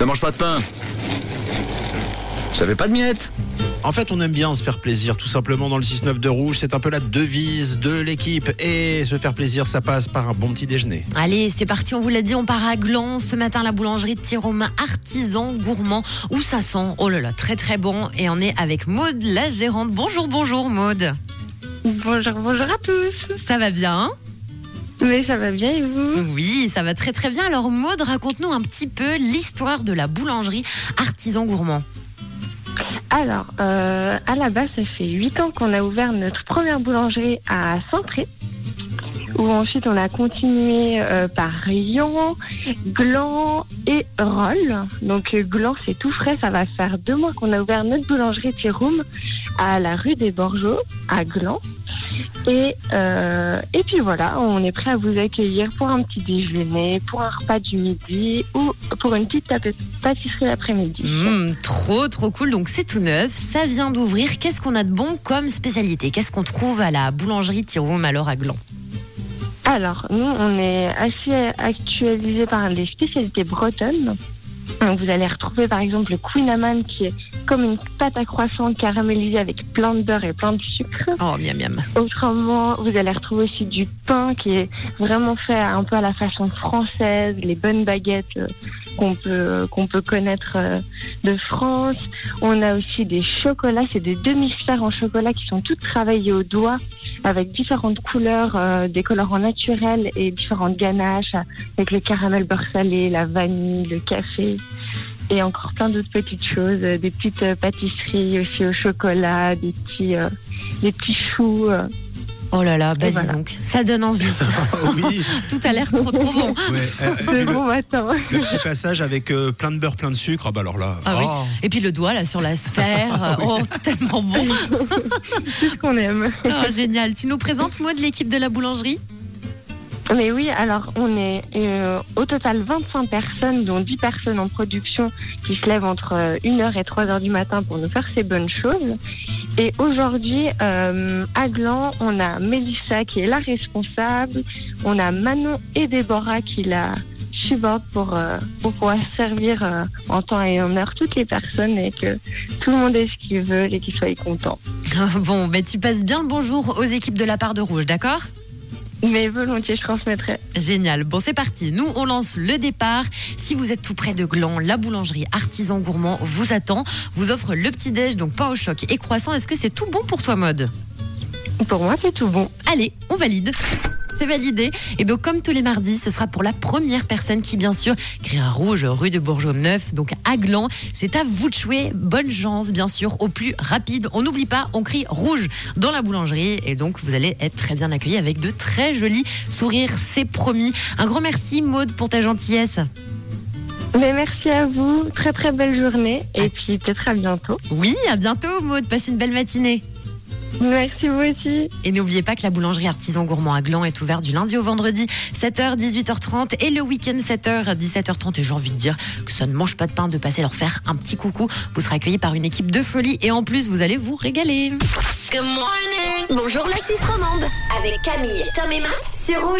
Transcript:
Ça mange pas de pain. Ça fait pas de miettes. En fait, on aime bien se faire plaisir, tout simplement dans le 6-9 de Rouge. C'est un peu la devise de l'équipe. Et se faire plaisir, ça passe par un bon petit déjeuner. Allez, c'est parti, on vous l'a dit, on part à Gland. Ce matin, la boulangerie de Thierry artisan gourmand, où ça sent, oh là là, très très bon. Et on est avec Maude, la gérante. Bonjour, bonjour Maude. Bonjour, bonjour à tous. Ça va bien hein? Mais ça va bien et vous? Oui, ça va très très bien. Alors Maude, raconte-nous un petit peu l'histoire de la boulangerie artisan gourmand. Alors, euh, à la base, ça fait 8 ans qu'on a ouvert notre première boulangerie à Saint-Pré. Où ensuite on a continué euh, par Lyon, Gland et Roll. Donc euh, Gland c'est tout frais, ça va faire deux mois qu'on a ouvert notre boulangerie Tiroum à la rue des Borgeaux, à Gland. Et, euh, et puis voilà, on est prêt à vous accueillir pour un petit déjeuner, pour un repas du midi ou pour une petite pâtisserie l'après-midi. Mmh, trop trop cool, donc c'est tout neuf, ça vient d'ouvrir. Qu'est-ce qu'on a de bon comme spécialité? Qu'est-ce qu'on trouve à la boulangerie Thierry alors à Gland? Alors, nous, on est assez actualisé par les spécialités bretonnes. Donc, vous allez retrouver par exemple le Queen Amman qui est comme une pâte à croissant caramélisée avec plein de beurre et plein de sucre. Oh miam miam. Autrement, vous allez retrouver aussi du pain qui est vraiment fait un peu à la façon française, les bonnes baguettes euh, qu'on peut qu'on peut connaître euh, de France. On a aussi des chocolats, c'est des demi-sphères en chocolat qui sont toutes travaillées au doigt avec différentes couleurs, euh, des colorants naturels et différentes ganaches avec le caramel beurre salé, la vanille, le café et encore plein d'autres petites choses, euh, des petites euh, pâtisseries aussi au chocolat, des petits euh, des petits choux. euh. Oh là là, bah dis voilà. donc, ça donne envie. oui. Tout a l'air trop trop bon. Ouais, euh, bon matin. le petit passage avec euh, plein de beurre, plein de sucre. Ah bah alors là. Ah oui. oh. Et puis le doigt là sur la sphère, oh tellement bon. C'est ce qu'on aime. Ah, génial. Tu nous présentes moi de l'équipe de la boulangerie? Mais oui, alors on est euh, au total 25 personnes, dont 10 personnes en production qui se lèvent entre euh, 1h et 3h du matin pour nous faire ces bonnes choses. Et aujourd'hui, euh, à Gland, on a Mélissa qui est la responsable, on a Manon et Déborah qui la supportent pour, euh, pour pouvoir servir euh, en temps et en heure toutes les personnes et que tout le monde ait ce qu'il veut et qu'ils soient contents. Bon, ben tu passes bien le bonjour aux équipes de la part de Rouge, d'accord? Mais volontiers, je transmettrai. Génial. Bon, c'est parti. Nous, on lance le départ. Si vous êtes tout près de Gland, la boulangerie Artisan Gourmand vous attend. Vous offre le petit-déj, donc pain au choc et croissant. Est-ce que c'est tout bon pour toi, Mode Pour moi, c'est tout bon. Allez, on valide. C'est validé. Et donc, comme tous les mardis, ce sera pour la première personne qui, bien sûr, criera rouge rue de Bourgeot 9, donc à Gland. C'est à vous de jouer. Bonne chance, bien sûr, au plus rapide. On n'oublie pas, on crie rouge dans la boulangerie. Et donc, vous allez être très bien accueillis avec de très jolis sourires. C'est promis. Un grand merci, Maude, pour ta gentillesse. Mais merci à vous, très très belle journée et puis peut-être à bientôt. Oui, à bientôt, Maude. Passe une belle matinée. Merci vous aussi. Et n'oubliez pas que la boulangerie Artisan Gourmand à Gland est ouverte du lundi au vendredi, 7h, 18h30 et le week-end 7h, 17h30. Et j'ai envie de dire que ça ne mange pas de pain de passer leur faire un petit coucou. Vous serez accueillis par une équipe de folie et en plus, vous allez vous régaler. Bonjour la Suisse romande avec Camille, Tom et Matt sur Rouge.